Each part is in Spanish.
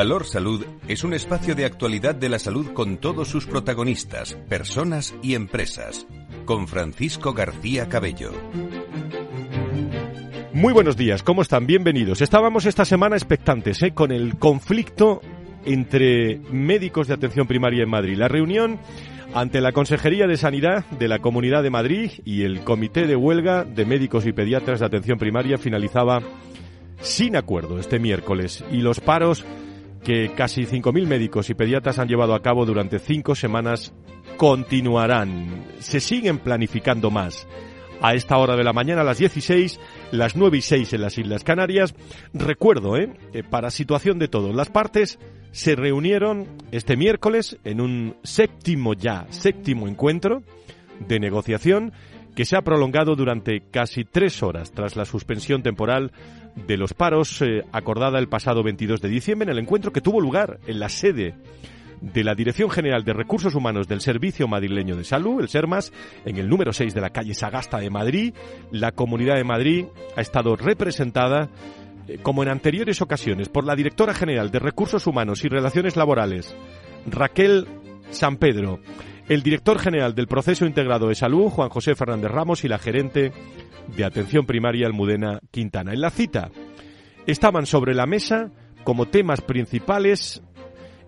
Valor Salud es un espacio de actualidad de la salud con todos sus protagonistas, personas y empresas. Con Francisco García Cabello. Muy buenos días, ¿cómo están? Bienvenidos. Estábamos esta semana expectantes ¿eh? con el conflicto entre médicos de atención primaria en Madrid. La reunión ante la Consejería de Sanidad de la Comunidad de Madrid y el Comité de Huelga de Médicos y Pediatras de Atención Primaria finalizaba sin acuerdo este miércoles y los paros que casi 5.000 médicos y pediatras han llevado a cabo durante cinco semanas continuarán. Se siguen planificando más. A esta hora de la mañana, las 16, las 9 y 6 en las Islas Canarias. Recuerdo, ¿eh? eh para situación de todos, las partes se reunieron este miércoles en un séptimo ya, séptimo encuentro de negociación que se ha prolongado durante casi tres horas tras la suspensión temporal de los paros eh, acordada el pasado 22 de diciembre en el encuentro que tuvo lugar en la sede de la Dirección General de Recursos Humanos del Servicio Madrileño de Salud, el SERMAS, en el número 6 de la calle Sagasta de Madrid. La Comunidad de Madrid ha estado representada, eh, como en anteriores ocasiones, por la Directora General de Recursos Humanos y Relaciones Laborales, Raquel San Pedro, el Director General del Proceso Integrado de Salud, Juan José Fernández Ramos, y la Gerente de Atención Primaria Almudena Quintana. En la cita estaban sobre la mesa como temas principales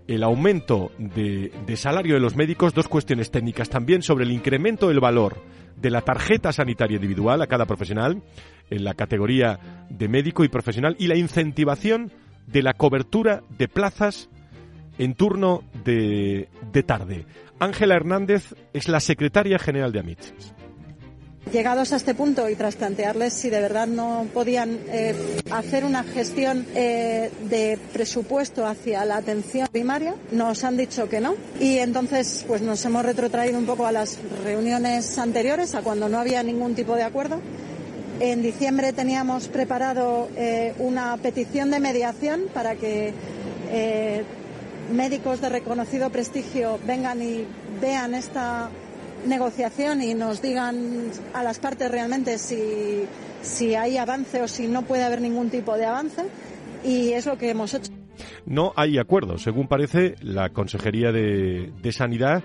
el aumento de, salario de los médicos, dos cuestiones técnicas también sobre el incremento del valor de la tarjeta sanitaria individual a cada profesional en la categoría de médico y profesional y la incentivación de la cobertura de plazas en turno de, de tarde. Ángela Hernández es la secretaria general de Amichis. Llegados a este punto y tras plantearles si de verdad no podían eh, hacer una gestión eh, de presupuesto hacia la atención primaria, nos han dicho que no. Y entonces pues nos hemos retrotraído un poco a las reuniones anteriores, a cuando no había ningún tipo de acuerdo. En diciembre teníamos preparado eh, una petición de mediación para que médicos de reconocido prestigio vengan y vean esta negociación y nos digan a las partes realmente si, si hay avance o si no puede haber ningún tipo de avance y es lo que hemos hecho. No hay acuerdo. Según parece, la Consejería de, de Sanidad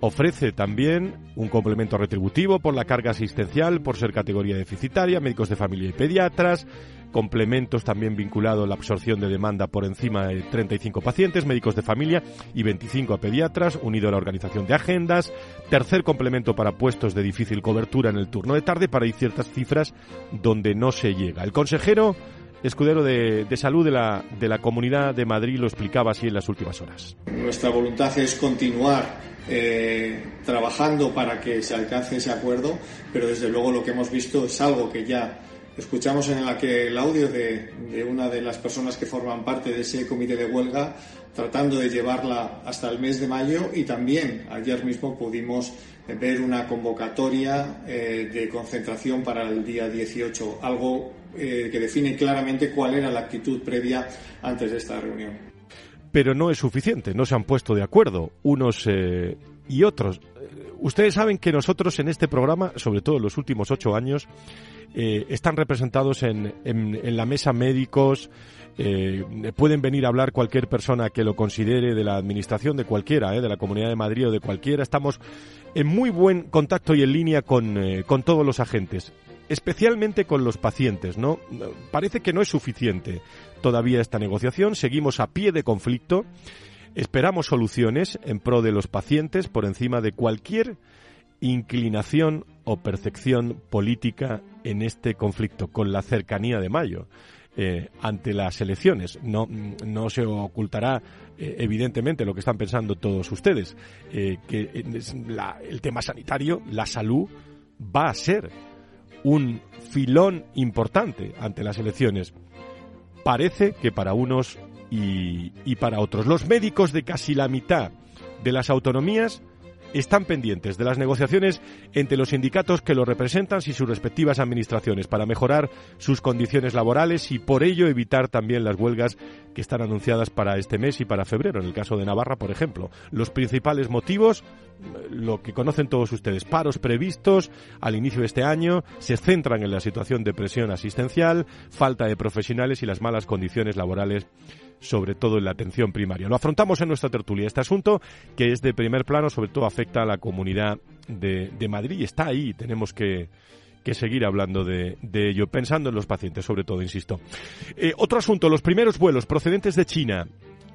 Ofrece también un complemento retributivo por la carga asistencial, por ser categoría deficitaria, médicos de familia y pediatras, complementos también vinculados a la absorción de demanda por encima de 35 pacientes, médicos de familia y 25 a pediatras, unido a la organización de agendas, tercer complemento para puestos de difícil cobertura en el turno de tarde, para ir ciertas cifras donde no se llega. El consejero escudero de, salud de la, de la Comunidad de Madrid lo explicaba así en las últimas horas. Nuestra voluntad es continuar eh, trabajando para que se alcance ese acuerdo, pero desde luego lo que hemos visto es algo que ya escuchamos en la que el audio de, una de las personas que forman parte de ese comité de huelga tratando de llevarla hasta el mes de mayo y también ayer mismo pudimos ver una convocatoria eh, de concentración para el día 18, algo eh, que define claramente cuál era la actitud previa antes de esta reunión. Pero no es suficiente, no se han puesto de acuerdo unos eh, y otros. Ustedes saben que nosotros en este programa, sobre todo en los últimos ocho años, están representados en, en, la mesa médicos, pueden venir a hablar cualquier persona que lo considere de la administración, de cualquiera, de la Comunidad de Madrid o de cualquiera. Estamos en muy buen contacto y en línea con, eh, con todos los agentes, especialmente con los pacientes, ¿no? Parece que no es suficiente todavía esta negociación, seguimos a pie de conflicto, esperamos soluciones en pro de los pacientes por encima de cualquier inclinación o percepción política en este conflicto, con la cercanía de mayo. Eh, ante las elecciones. No, no se ocultará, eh, evidentemente, lo que están pensando todos ustedes, eh, que el tema sanitario, la salud, va a ser un filón importante ante las elecciones. Parece que para unos y, para otros. Los médicos de casi la mitad de las autonomías están pendientes de las negociaciones entre los sindicatos que lo representan y sus respectivas administraciones para mejorar sus condiciones laborales y por ello evitar también las huelgas que están anunciadas para este mes y para febrero, en el caso de Navarra, por ejemplo. Los principales motivos, lo que conocen todos ustedes, paros previstos al inicio de este año, se centran en la situación de presión asistencial, falta de profesionales y las malas condiciones laborales sobre todo en la atención primaria. Lo afrontamos en nuestra tertulia. Este asunto, que es de primer plano, sobre todo afecta a la comunidad de, Madrid y está ahí. Tenemos que, seguir hablando de, ello, pensando en los pacientes, sobre todo, insisto. Eh, otro asunto, los primeros vuelos procedentes de China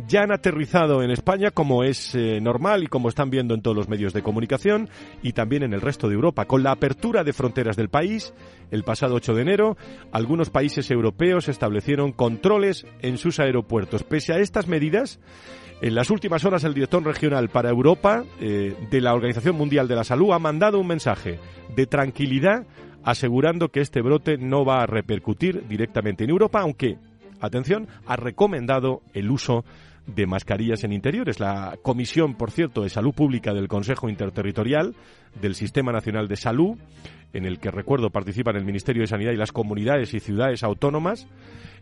ya han aterrizado en España como es eh, normal y como están viendo en todos los medios de comunicación y también en el resto de Europa. Con la apertura de fronteras del país, el pasado 8 de enero, algunos países europeos establecieron controles en sus aeropuertos. Pese a estas medidas, en las últimas horas el director regional para Europa eh, de la Organización Mundial de la Salud ha mandado un mensaje de tranquilidad asegurando que este brote no va a repercutir directamente en Europa, aunque atención, ha recomendado el uso de mascarillas en interiores. La Comisión, por cierto, de Salud Pública del Consejo Interterritorial del Sistema Nacional de Salud, en el que recuerdo participan el Ministerio de Sanidad y las comunidades y ciudades autónomas,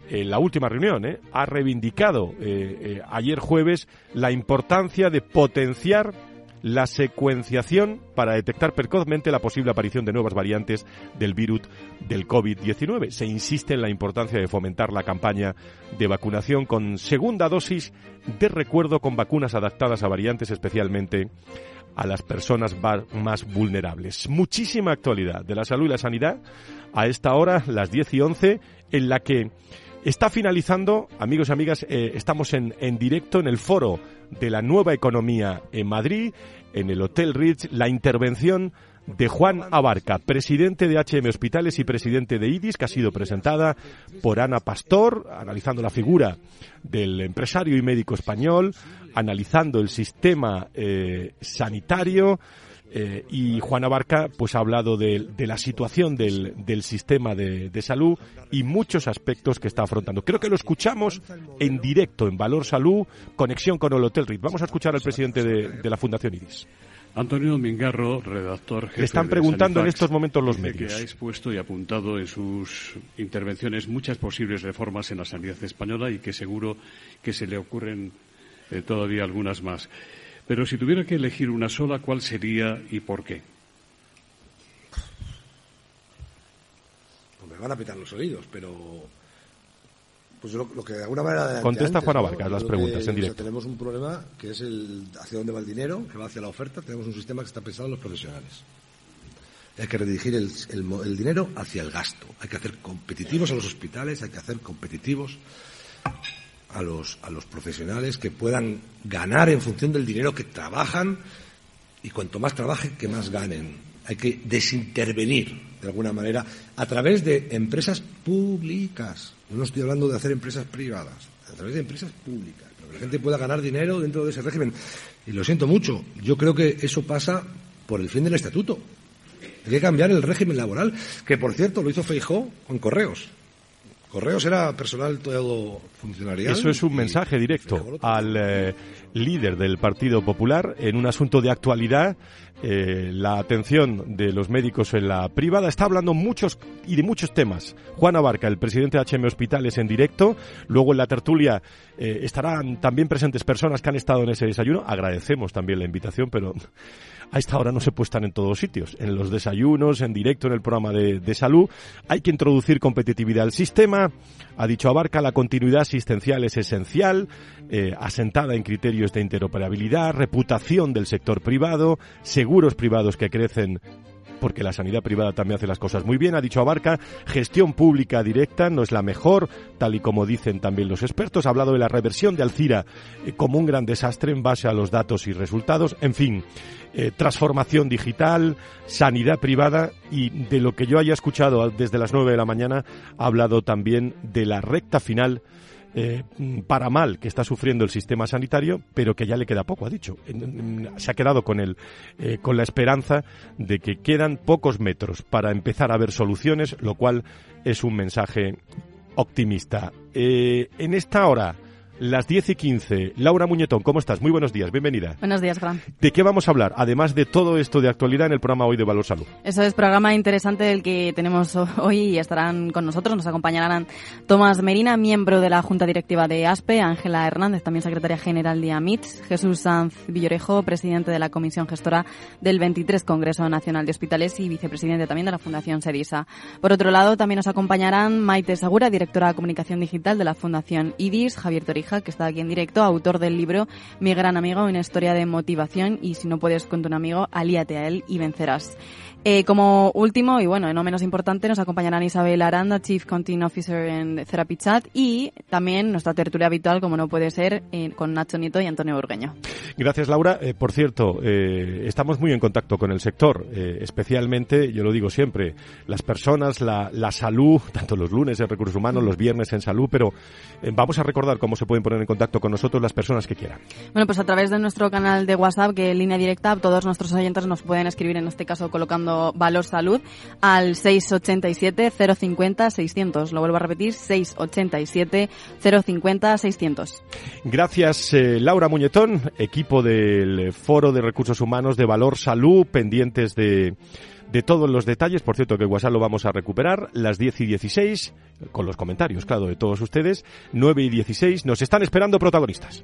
en la última reunión ¿eh? ha reivindicado eh, eh, ayer jueves la importancia de potenciar la secuenciación para detectar precozmente la posible aparición de nuevas variantes del virus del COVID-19. Se insiste en la importancia de fomentar la campaña de vacunación con segunda dosis de recuerdo con vacunas adaptadas a variantes especialmente a las personas más vulnerables. Muchísima actualidad de la salud y la sanidad a esta hora, las 10 y 11, en la que está finalizando, amigos y amigas, eh, estamos en, en directo en el foro de la nueva economía en Madrid, en el Hotel Ritz, la intervención de Juan Abarca, presidente de HM Hospitales y presidente de IDIS, que ha sido presentada por Ana Pastor, analizando la figura del empresario y médico español, analizando el sistema eh, sanitario, eh, y Juan Abarca pues ha hablado de, la situación del, sistema de, salud y muchos aspectos que está afrontando. Creo que lo escuchamos en directo en Valor Salud, conexión con el Hotel Ritz. Vamos a escuchar al presidente de, la Fundación IRIS. Antonio Mingarro, redactor jefe. Le están preguntando en estos momentos los medios. Que ha expuesto y apuntado en sus intervenciones muchas posibles reformas en la sanidad española y que seguro que se le ocurren eh, todavía algunas más. Pero si tuviera que elegir una sola, ¿cuál sería y por qué? Pues me van a pitar los oídos, pero pues lo, que de alguna manera contesta Juan Abarca las preguntas en directo. tenemos un problema que es el hacia dónde va el dinero, que va hacia la oferta. Tenemos un sistema que está pensado en los profesionales. Hay que redirigir el, el dinero hacia el gasto. Hay que hacer competitivos a los hospitales, hay que hacer competitivos a los, a los profesionales que puedan ganar en función del dinero que trabajan y cuanto más trabajen, que más ganen. Hay que desintervenir, de alguna manera, a través de empresas públicas. No estoy hablando de hacer empresas privadas, a través de empresas públicas. Para que la gente pueda ganar dinero dentro de ese régimen. Y lo siento mucho, yo creo que eso pasa por el fin del estatuto. Hay que cambiar el régimen laboral, que por cierto lo hizo Feijó con correos. Correos era personal todo funcionarial. Eso es un mensaje directo al eh, líder del Partido Popular en un asunto de actualidad. Eh, la atención de los médicos en la privada está hablando muchos y de muchos temas. Juan Abarca, el presidente de HM Hospitales en directo. Luego en la tertulia eh, estarán también presentes personas que han estado en ese desayuno. Agradecemos también la invitación, pero a esta hora no se puede en todos sitios. En los desayunos, en directo, en el programa de, salud. Hay que introducir competitividad al sistema. Ha dicho Abarca, la continuidad asistencial es esencial, eh, asentada en criterios de interoperabilidad, reputación del sector privado, seguros privados que crecen porque la sanidad privada también hace las cosas muy bien. Ha dicho Abarca, gestión pública directa no es la mejor, tal y como dicen también los expertos. Ha hablado de la reversión de Alcira eh, como un gran desastre en base a los datos y resultados. En fin, eh, transformación digital, sanidad privada y de lo que yo haya escuchado desde las nueve de la mañana, ha hablado también de la recta final eh, para mal que está sufriendo el sistema sanitario, pero que ya le queda poco, ha dicho. Se ha quedado con, el, eh, con la esperanza de que quedan pocos metros para empezar a ver soluciones, lo cual es un mensaje optimista. en esta hora las 10 y 15. Laura Muñetón, ¿cómo estás? Muy buenos días, bienvenida. Buenos días, Fran. ¿De qué vamos a hablar, además de todo esto de actualidad en el programa hoy de Valor Salud? Eso es, programa interesante el que tenemos hoy y estarán con nosotros. Nos acompañarán Tomás Merina, miembro de la Junta Directiva de ASPE, Ángela Hernández, también secretaria general de AMITS, Jesús Sanz Villorejo, presidente de la Comisión Gestora del 23 Congreso Nacional de Hospitales y vicepresidente también de la Fundación SEDISA. Por otro lado, también nos acompañarán Maite Segura, directora de Comunicación Digital de la Fundación IDIS, Javier Torija, que está aquí en directo, autor del libro Mi gran amigo, una historia de motivación y si no puedes con tu amigo, alíate a él y vencerás. Eh, como último, y bueno, no menos importante, nos acompañarán Isabel Aranda, Chief Content Officer en Therapy Chat, y también nuestra tertulia habitual, como no puede ser, eh, con Nacho Nieto y Antonio Burgueño. Gracias, Laura. Eh, por cierto, estamos muy en contacto con el sector, especialmente, yo lo digo siempre, las personas, la, la, salud, tanto los lunes en recursos humanos, los viernes en salud, pero vamos a recordar cómo se pueden poner en contacto con nosotros las personas que quieran. Bueno, pues a través de nuestro canal de WhatsApp, que en línea directa, todos nuestros oyentes nos pueden escribir, en este caso colocando Valor Salud al 687 050 600. Lo vuelvo a repetir, 687 050 600. Gracias, eh, Laura Muñetón, equipo del Foro de Recursos Humanos de Valor Salud, pendientes de de todos los detalles. Por cierto, que el WhatsApp lo vamos a recuperar. Las 10 y 16, con los comentarios, claro, de todos ustedes. 9 y 16, nos están esperando protagonistas.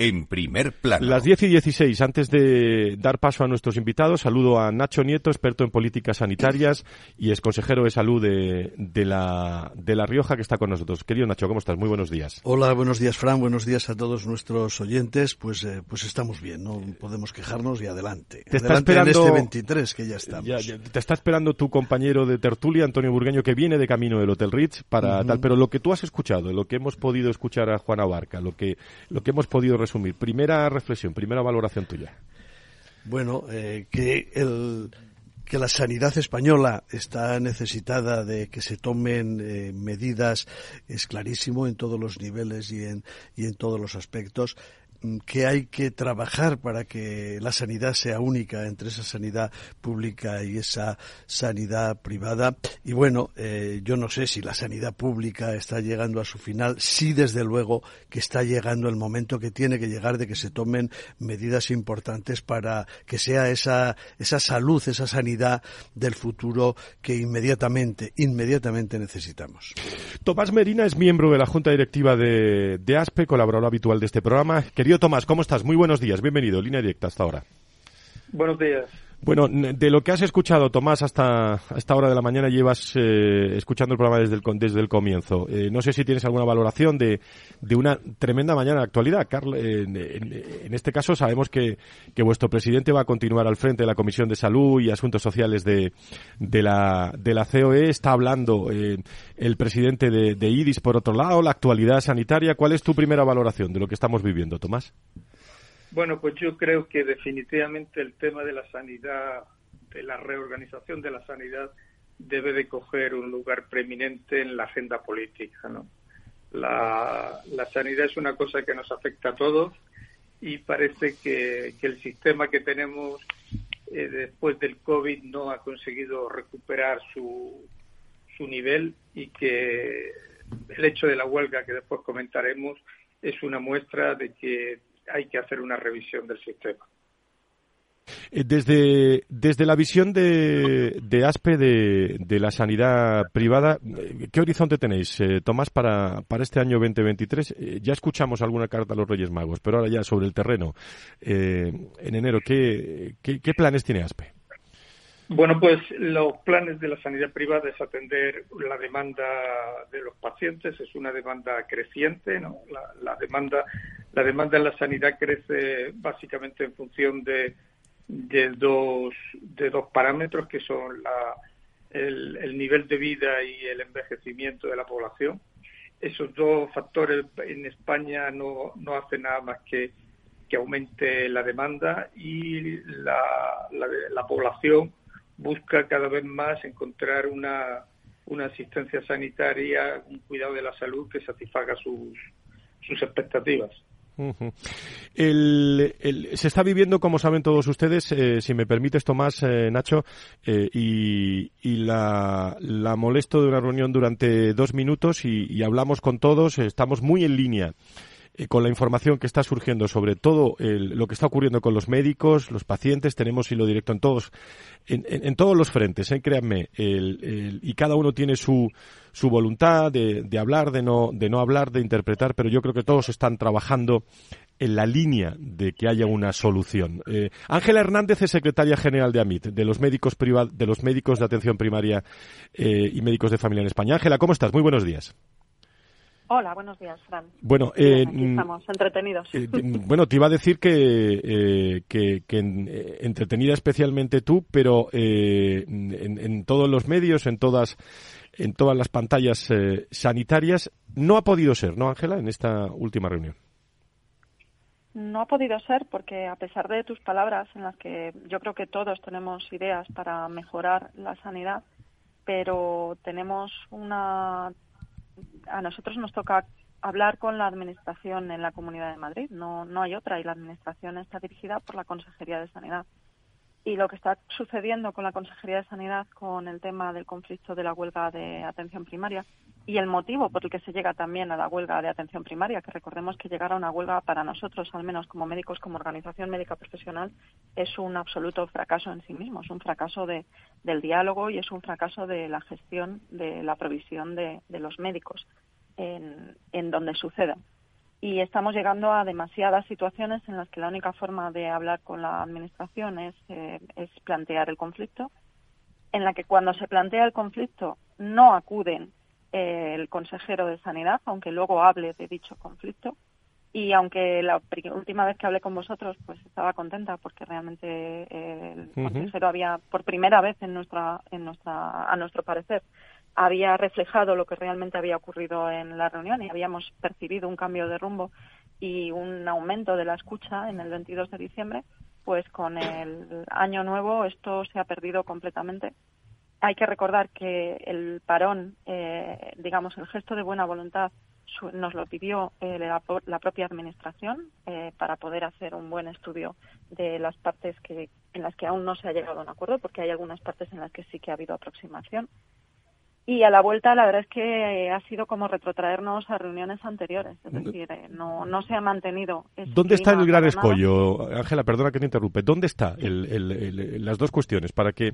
en primer plano. Las 10 y 16, antes de dar paso a nuestros invitados, saludo a Nacho Nieto, experto en políticas sanitarias y es consejero de salud de, de, la, de La Rioja, que está con nosotros. Querido Nacho, ¿cómo estás? Muy buenos días. Hola, buenos días, Fran. Buenos días a todos nuestros oyentes. Pues, eh, pues estamos bien, no podemos quejarnos y adelante. Te está esperando, en este 23 que ya estamos. Ya, ya, te está esperando tu compañero de tertulia, Antonio Burgueño, que viene de camino del Hotel Ritz para uh -huh. tal. Pero lo que tú has escuchado, lo que hemos podido escuchar a Juana Barca, lo que, lo que hemos podido Primera reflexión, primera valoración tuya. Bueno, eh, que el que la sanidad española está necesitada de que se tomen eh, medidas es clarísimo en todos los niveles y en, y en todos los aspectos que hay que trabajar para que la sanidad sea única entre esa sanidad pública y esa sanidad privada. Y bueno, eh, yo no sé si la sanidad pública está llegando a su final. Sí, desde luego que está llegando el momento que tiene que llegar de que se tomen medidas importantes para que sea esa, esa salud, esa sanidad del futuro que inmediatamente, inmediatamente necesitamos. Tomás Merina es miembro de la Junta Directiva de, de ASPE, colaborador habitual de este programa. Querido Tomás, ¿cómo estás? Muy buenos días, bienvenido, línea directa hasta ahora. Buenos días. Bueno, de lo que has escuchado, Tomás, hasta esta hora de la mañana llevas eh, escuchando el programa desde el, desde el comienzo. Eh, no sé si tienes alguna valoración de, de una tremenda mañana de actualidad. Carl, en, en, en, este caso sabemos que, que, vuestro presidente va a continuar al frente de la Comisión de Salud y Asuntos Sociales de, de, la, de la COE. Está hablando eh, el presidente de, de IDIS, por otro lado, la actualidad sanitaria. ¿Cuál es tu primera valoración de lo que estamos viviendo, Tomás? Bueno, pues yo creo que definitivamente el tema de la sanidad, de la reorganización de la sanidad, debe de coger un lugar preeminente en la agenda política. ¿no? La, sanidad es una cosa que nos afecta a todos y parece que, que el sistema que tenemos eh, después del COVID no ha conseguido recuperar su, su nivel y que el hecho de la huelga, que después comentaremos, es una muestra de que hay que hacer una revisión del sistema. Desde, desde la visión de, de ASPE de, de, la sanidad privada, ¿qué horizonte tenéis, eh, Tomás, para, para este año 2023? Eh, ya escuchamos alguna carta a los Reyes Magos, pero ahora ya sobre el terreno, eh, en enero, ¿qué, ¿qué, qué, planes tiene ASPE? Bueno, pues los planes de la sanidad privada es atender la demanda de los pacientes, es una demanda creciente, ¿no? La, la demanda, la demanda en la sanidad crece básicamente en función de, de dos, de dos parámetros que son la, el, el nivel de vida y el envejecimiento de la población. Esos dos factores en España no, no hacen nada más que que aumente la demanda y la, la, la población busca cada vez más encontrar una, una asistencia sanitaria, un cuidado de la salud que satisfaga sus, sus expectativas. se está viviendo, como saben todos ustedes, eh, si me permites, Tomás, eh, Nacho, eh, y, la, molesto de una reunión durante dos minutos y, hablamos con todos, estamos muy en línea con la información que está surgiendo sobre todo lo que está ocurriendo con los médicos, los pacientes, tenemos hilo directo en todos, en, todos los frentes, créanme, y cada uno tiene su, su voluntad de, de, hablar, de no, de no hablar, de interpretar, pero yo creo que todos están trabajando en la línea de que haya una solución. Eh, Ángela Hernández es secretaria general de AMIT, de los médicos de los médicos de atención primaria eh, y médicos de familia en España. Ángela, ¿cómo estás? Muy buenos días. Hola, buenos días, Fran. Bueno, eh, estamos entretenidos. bueno, te iba a decir que, que, entretenida especialmente tú, pero en, en, todos los medios, en todas en todas las pantallas eh, sanitarias. No ha podido ser, ¿no, Ángela, en esta última reunión? No ha podido ser porque a pesar de tus palabras en las que yo creo que todos tenemos ideas para mejorar la sanidad, pero tenemos una a nosotros nos toca hablar con la administración en la Comunidad de Madrid, no no hay otra y la administración está dirigida por la Consejería de Sanidad y lo que está sucediendo con la Consejería de Sanidad con el tema del conflicto de la huelga de atención primaria y el motivo por el que se llega también a la huelga de atención primaria, que recordemos que llegar a una huelga para nosotros, al menos como médicos, como organización médica profesional, es un absoluto fracaso en sí mismo, es un fracaso de, del diálogo y es un fracaso de la gestión de la provisión de, los médicos en, en donde suceda y estamos llegando a demasiadas situaciones en las que la única forma de hablar con la administración es, eh, es plantear el conflicto, en la que cuando se plantea el conflicto no acuden eh, el consejero de sanidad, aunque luego hable de dicho conflicto. Y aunque la última vez que hablé con vosotros, pues estaba contenta porque realmente eh, el consejero había, por primera vez en nuestra, en nuestra, a nuestro parecer, había reflejado lo que realmente había ocurrido en la reunión y habíamos percibido un cambio de rumbo y un aumento de la escucha en el 22 de diciembre, pues con el año nuevo esto se ha perdido completamente. Hay que recordar que el parón, eh, digamos, el gesto de buena voluntad nos lo pidió eh, la, propia administración eh, para poder hacer un buen estudio de las partes que, en las que aún no se ha llegado a un acuerdo, porque hay algunas partes en las que sí que ha habido aproximación y a la vuelta la verdad es que eh, ha sido como retrotraernos a reuniones anteriores, es decir, eh, no, no se ha mantenido. ¿Dónde está el gran escollo? Ángela, perdona que te interrumpe. ¿Dónde está el, las dos cuestiones para que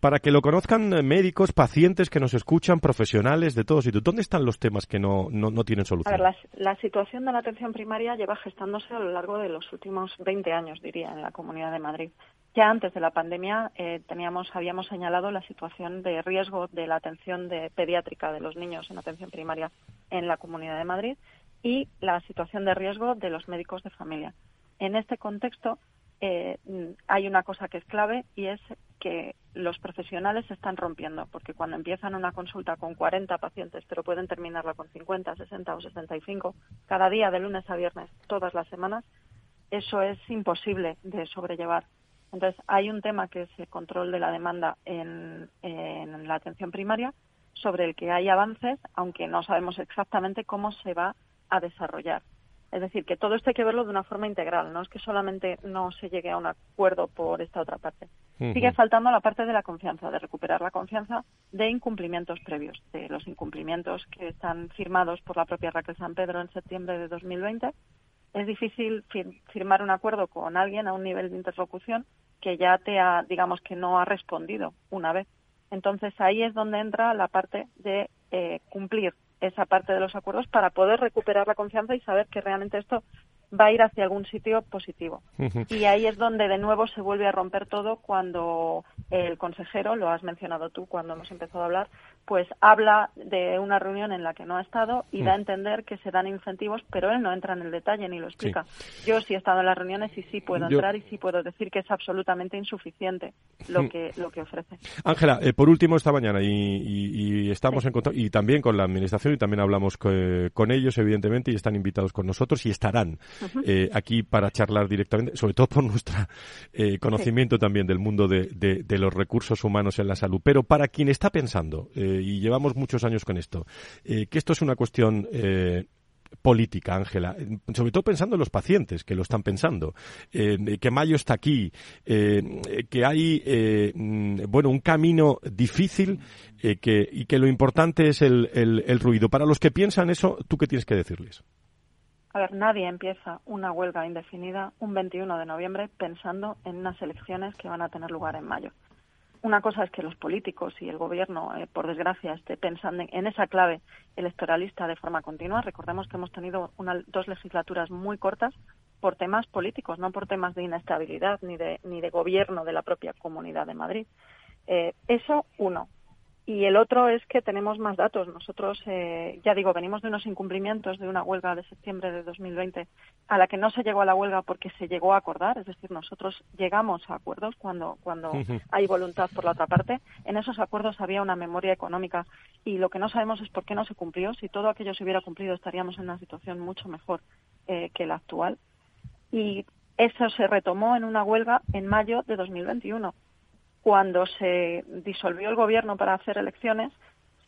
para que lo conozcan médicos, pacientes que nos escuchan, profesionales de todos sitios. ¿Dónde están los temas que no, no, no tienen solución? A ver, la, situación de la atención primaria lleva gestándose a lo largo de los últimos 20 años, diría, en la Comunidad de Madrid. Ya antes de la pandemia eh, teníamos, habíamos señalado la situación de riesgo de la atención de pediátrica de los niños en atención primaria en la Comunidad de Madrid y la situación de riesgo de los médicos de familia. En este contexto, eh, hay una cosa que es clave y es que los profesionales se están rompiendo, porque cuando empiezan una consulta con 40 pacientes, pero pueden terminarla con 50, 60 o 65, cada día de lunes a viernes, todas las semanas, eso es imposible de sobrellevar. Entonces, hay un tema que es el control de la demanda en, en la atención primaria, sobre el que hay avances, aunque no sabemos exactamente cómo se va a desarrollar. Es decir, que todo esto hay que verlo de una forma integral, no es que solamente no se llegue a un acuerdo por esta otra parte. Sigue faltando la parte de la confianza, de recuperar la confianza de incumplimientos previos, de los incumplimientos que están firmados por la propia Raquel San Pedro en septiembre de 2020. Es difícil firmar un acuerdo con alguien a un nivel de interlocución que ya te ha, digamos, que no ha respondido una vez. Entonces ahí es donde entra la parte de eh, cumplir esa parte de los acuerdos para poder recuperar la confianza y saber que realmente esto va a ir hacia algún sitio positivo. Y ahí es donde de nuevo se vuelve a romper todo cuando el consejero, lo has mencionado tú cuando hemos empezado a hablar, pues habla de una reunión en la que no ha estado y da a mm. entender que se dan incentivos, pero él no entra en el detalle ni lo explica. Yo sí he estado en las reuniones y sí puedo entrar y sí puedo decir que es absolutamente insuficiente lo mm. que lo que ofrece. Ángela, eh, por último esta mañana y, estamos en contacto y también con la administración y también hablamos con ellos evidentemente y están invitados con nosotros y estarán eh, aquí para charlar directamente, sobre todo por nuestro eh, conocimiento también del mundo de, de, los recursos humanos en la salud. Pero para quien está pensando y llevamos muchos años con esto, que esto es una cuestión política, Ángela, sobre todo pensando en los pacientes que lo están pensando, eh, que mayo está aquí, eh, que hay eh, mm, bueno un camino difícil y que lo importante es el, el, ruido. Para los que piensan eso, ¿tú qué tienes que decirles? A ver, nadie empieza una huelga indefinida un 21 de noviembre pensando en unas elecciones que van a tener lugar en mayo una cosa es que los políticos y el gobierno, eh, por desgracia, esté pensando en, esa clave electoralista de forma continua. Recordemos que hemos tenido dos legislaturas muy cortas por temas políticos, no por temas de inestabilidad ni de, ni de gobierno de la propia Comunidad de Madrid. Eh, eso, uno. Y el otro es que tenemos más datos. Nosotros, eh, ya digo, venimos de unos incumplimientos de una huelga de septiembre de 2020 a la que no se llegó a la huelga porque se llegó a acordar. Es decir, nosotros llegamos a acuerdos cuando, cuando hay voluntad por la otra parte. En esos acuerdos había una memoria económica y lo que no sabemos es por qué no se cumplió. Si todo aquello se hubiera cumplido estaríamos en una situación mucho mejor eh, que la actual. Y eso se retomó en una huelga en mayo de 2021 cuando se disolvió el gobierno para hacer elecciones,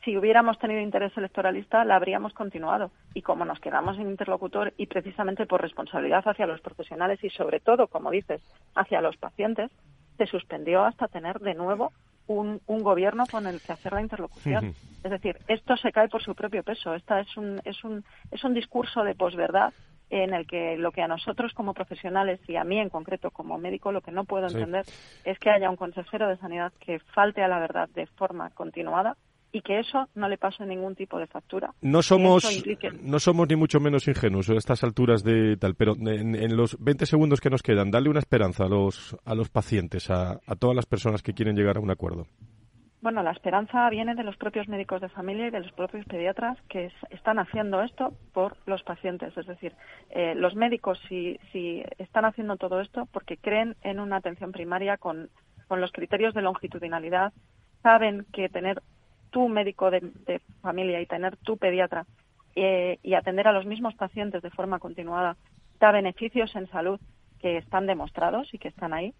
si hubiéramos tenido interés electoralista, la habríamos continuado. Y como nos quedamos sin interlocutor y precisamente por responsabilidad hacia los profesionales y sobre todo, como dices, hacia los pacientes, se suspendió hasta tener de nuevo un, gobierno con el que hacer la interlocución. Es decir, esto se cae por su propio peso. Esta es un, es un, es un discurso de posverdad en el que lo que a nosotros como profesionales y a mí en concreto como médico lo que no puedo entender es que haya un consejero de sanidad que falte a la verdad de forma continuada y que eso no le pase ningún tipo de factura. No somos, no somos ni mucho menos ingenuos a estas alturas de tal, pero en, los 20 segundos que nos quedan, dale una esperanza a los, a los pacientes, a todas las personas que quieren llegar a un acuerdo. Bueno, la esperanza viene de los propios médicos de familia y de los propios pediatras que están haciendo esto por los pacientes. Es decir, eh, los médicos si, si están haciendo todo esto porque creen en una atención primaria con, los criterios de longitudinalidad, saben que tener tu médico de, familia y tener tu pediatra eh, y atender a los mismos pacientes de forma continuada da beneficios en salud que están demostrados y que están ahí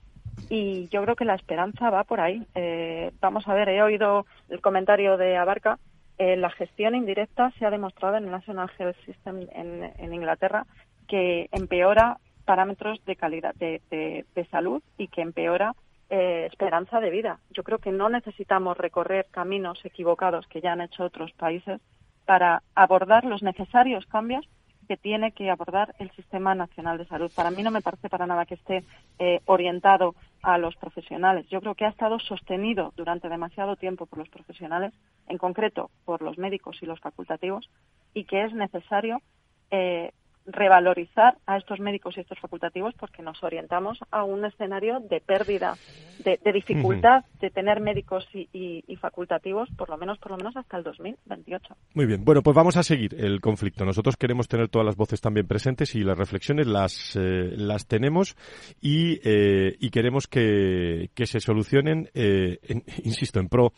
y yo creo que la esperanza va por ahí. Eh, vamos a ver, he oído el comentario de Abarca. Eh, la gestión indirecta se ha demostrado en el National Health System en, Inglaterra que empeora parámetros de calidad de, salud y que empeora eh, esperanza de vida. Yo creo que no necesitamos recorrer caminos equivocados que ya han hecho otros países para abordar los necesarios cambios que tiene que abordar el Sistema Nacional de Salud. Para mí no me parece para nada que esté eh, orientado a los profesionales. Yo creo que ha estado sostenido durante demasiado tiempo por los profesionales, en concreto por los médicos y los facultativos, y que es necesario eh, revalorizar a estos médicos y estos facultativos porque nos orientamos a un escenario de pérdida, de, dificultad de tener médicos y, facultativos por lo menos por lo menos hasta el 2028. Muy bien, bueno, pues vamos a seguir el conflicto. Nosotros queremos tener todas las voces también presentes y las reflexiones las, eh, las tenemos y, eh, y queremos que, que se solucionen, eh, insisto, en pro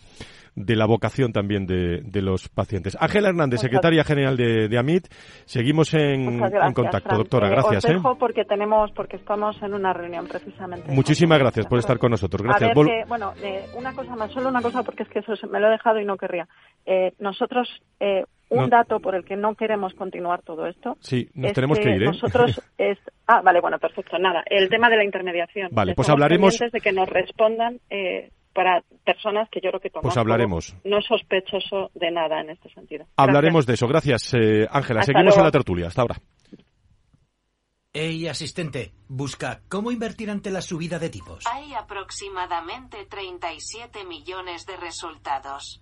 de la vocación también de, de los pacientes. Ángela Hernández, secretaria general de, de AMIT, seguimos en, contacto, doctora. Eh, gracias. Os ¿eh? dejo porque tenemos, porque estamos en una reunión precisamente. Muchísimas gracias por estar con nosotros. Gracias. bueno, eh, una cosa más, solo una cosa porque es que eso me lo he dejado y no querría. nosotros un dato por el que no queremos continuar todo esto. Sí, nos tenemos que, ir. ¿eh? Nosotros es. Ah, vale, bueno, perfecto. Nada, el tema de la intermediación. Vale, pues hablaremos. de que nos respondan eh, para personas que yo creo que tomamos pues hablaremos. no sospechoso de nada en este sentido. Hablaremos de eso. Gracias, eh, Ángela. Seguimos en la tertulia. Hasta ahora. Hey, asistente, busca cómo invertir ante la subida de tipos. Hay aproximadamente 37 millones de resultados.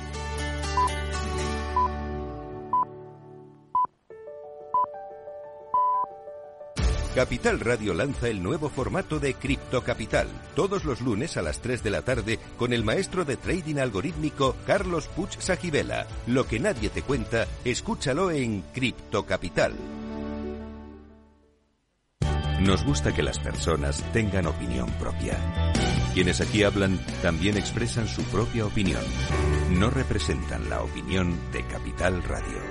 Capital Radio lanza el nuevo formato de Cripto Capital, todos los lunes a las 3 de la tarde con el maestro de trading algorítmico Carlos Puch Sajibela. Lo que nadie te cuenta, escúchalo en Cripto Capital. Nos gusta que las personas tengan opinión propia. Quienes aquí hablan también expresan su propia opinión. No representan la opinión de Capital Radio.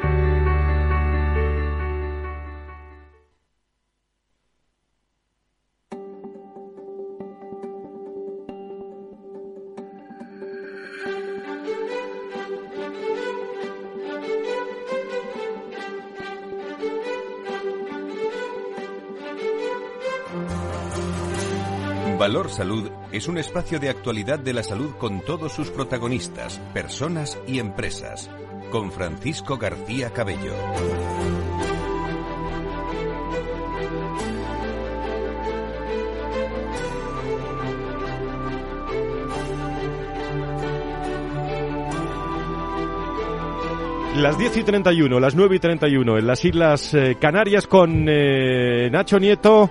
Valor Salud es un espacio de actualidad de la salud con todos sus protagonistas, personas y empresas. Con Francisco García Cabello. Las 10 y 31, las 9 y 31 en las Islas eh, Canarias con eh, Nacho Nieto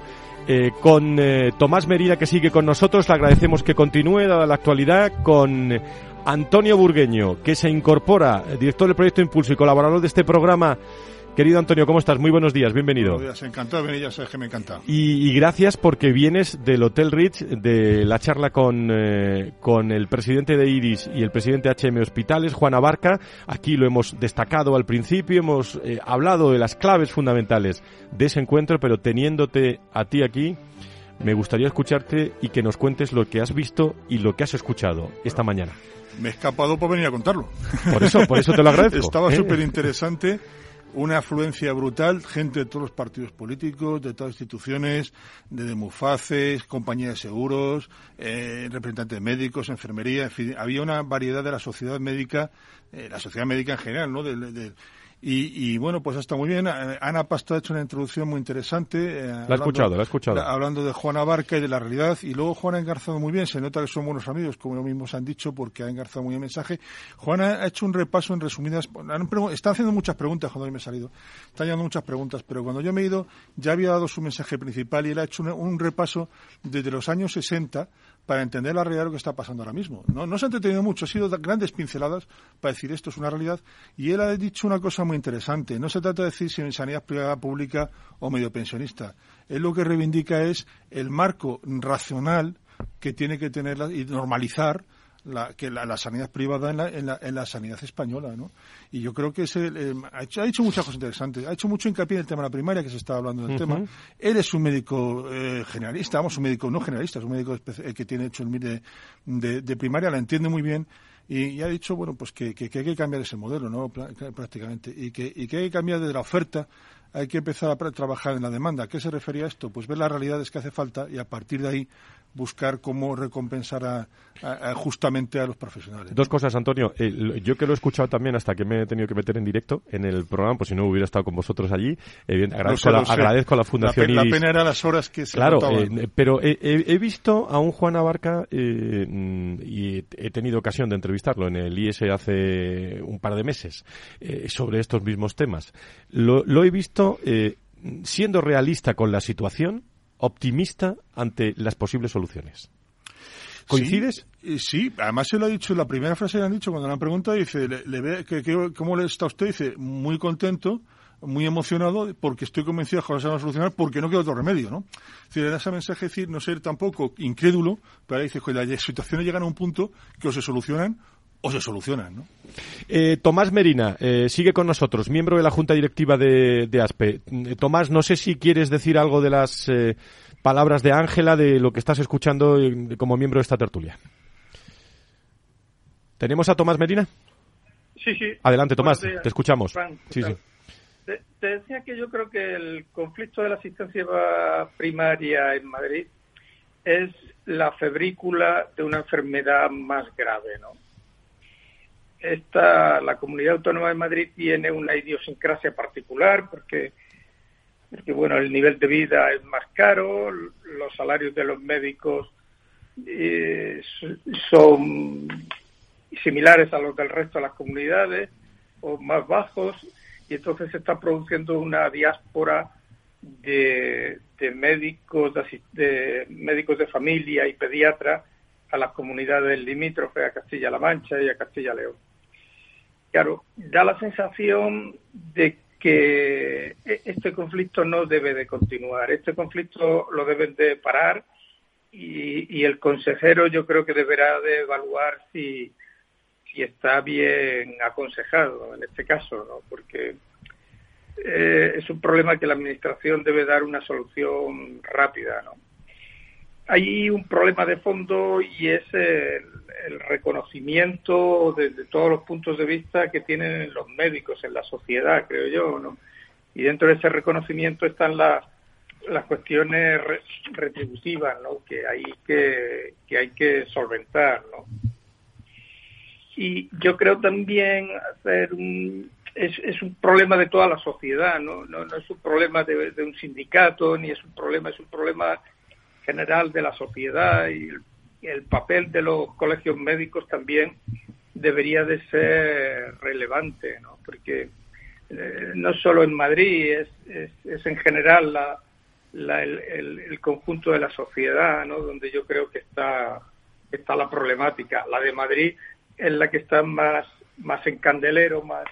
eh, con eh, Tomás Merida que sigue con nosotros. Le agradecemos que continúe dada la actualidad con Antonio Burgueño que se incorpora, director del proyecto Impulso y colaborador de este programa Querido Antonio, ¿cómo estás? Muy buenos días, bienvenido. Buenos días, encantado de venir, ya sabes que me encanta. Y, gracias porque vienes del Hotel Rich, de la charla con, eh, con el presidente de IRIS y el presidente de HM Hospitales, Juan Abarca. Aquí lo hemos destacado al principio, hemos eh, hablado de las claves fundamentales de ese encuentro, pero teniéndote a ti aquí, me gustaría escucharte y que nos cuentes lo que has visto y lo que has escuchado esta mañana. Me he escapado por venir a contarlo. Por eso, por eso te lo agradezco. Estaba ¿eh? súper interesante una afluencia brutal, gente de todos los partidos políticos, de todas las instituciones, de Demufaces, compañías de seguros, eh, representantes médicos, enfermería, en fin, había una variedad de la sociedad médica, eh, la sociedad médica en general, ¿no? de, y, bueno, pues está muy bien. Eh, Ana Pasto ha hecho una introducción muy interesante. Eh, la he escuchado, la he escuchado. Hablando de Juana Barca y de la realidad. Y luego Juana ha engarzado muy bien. Se nota que son buenos amigos, como ellos mismos han dicho, porque ha engarzado muy bien el mensaje. Juana ha hecho un repaso en resumidas. Está haciendo muchas preguntas cuando yo me he salido. Está llamando muchas preguntas, pero cuando yo me he ido ya había dado su mensaje principal y él ha hecho un, repaso desde los años 60 para entender la realidad de lo que está pasando ahora mismo. No, no se ha entretenido mucho, ha sido grandes pinceladas para decir esto es una realidad. Y él ha dicho una cosa muy interesante. No se trata de decir si en sanidad privada, pública o medio pensionista. Él lo que reivindica es el marco racional que tiene que tener y normalizar la, que la, sanidad privada en la, en, la, en la, sanidad española, ¿no? Y yo creo que ese, eh, ha, hecho, ha hecho muchas cosas interesantes. Ha hecho mucho hincapié en el tema de la primaria, que se estaba hablando del tema. Él es un médico eh, generalista, vamos, un médico no generalista, es un médico eh, que tiene hecho el MIR de, de, primaria, la entiende muy bien y, ha dicho, bueno, pues que, que, hay que cambiar ese modelo, ¿no? Prácticamente. Y que, y que hay que cambiar desde la oferta hay que empezar a trabajar en la demanda. ¿A qué se refería esto? Pues ver las realidades que hace falta y a partir de ahí buscar cómo recompensar a, justamente a los profesionales. Dos cosas, Antonio. yo que lo he escuchado también hasta que me he tenido que meter en directo en el programa, pues si no hubiera estado con vosotros allí, eh, agradezco, la, agradezco, a la Fundación la, pena era las horas que se Claro, eh, pero he, visto a un Juan Abarca eh, y he tenido ocasión de entrevistarlo en el IS hace un par de meses sobre estos mismos temas. Lo, lo he visto siendo realista con la situación optimista ante las posibles soluciones. ¿Coincides? Sí, además se lo ha dicho, la primera frase que han dicho cuando le han preguntado, dice, le, ve, que, ¿cómo le está usted? Dice, muy contento, muy emocionado, porque estoy convencido de que se van a solucionar, porque no queda otro remedio, ¿no? Es decir, da ese mensaje, decir, no ser tampoco incrédulo, pero ahí dice, que las situaciones llegan a un punto que o se solucionan o se solucionan, ¿no? Eh, Tomás Merina eh, sigue con nosotros, miembro de la Junta Directiva de, ASPE. Eh, Tomás, no sé si quieres decir algo de las palabras de Ángela, de lo que estás escuchando como miembro de esta tertulia. ¿Tenemos a Tomás Merina? Sí, sí. Adelante, Tomás, te escuchamos. sí, sí. Te, te, decía que yo creo que el conflicto de la asistencia primaria en Madrid es la febrícula de una enfermedad más grave, ¿no? Esta, la Comunidad Autónoma de Madrid tiene una idiosincrasia particular porque, porque, bueno, el nivel de vida es más caro, los salarios de los médicos eh, son similares a los del resto de las comunidades o más bajos y entonces se está produciendo una diáspora de, de médicos de, médicos de familia y pediatras a las comunidades limítrofes a Castilla-La Mancha y a Castilla-León. Claro, da la sensación de que e, este conflicto no debe de continuar, este conflicto lo deben de parar y, el consejero yo creo que deberá de evaluar si, si está bien aconsejado en este caso, ¿no? porque eh, es un problema que la Administración debe dar una solución rápida. ¿no? Hay un problema de fondo y es el, reconocimiento desde todos los puntos de vista que tienen los médicos en la sociedad, creo yo. ¿no? Y dentro de ese reconocimiento están las las cuestiones retributivas ¿no? que hay que, que hay que solventar ¿no? y yo creo también hacer un es, es un problema de toda la sociedad no no, no es un problema de, un sindicato ni es un problema es un problema general de la sociedad y el, papel de los colegios médicos también debería de ser relevante no porque eh, no solo en Madrid es, es, es en general la el, conjunto de la sociedad, ¿no? donde yo creo que está, está la problemática. La de Madrid es la que está más, más en candelero, más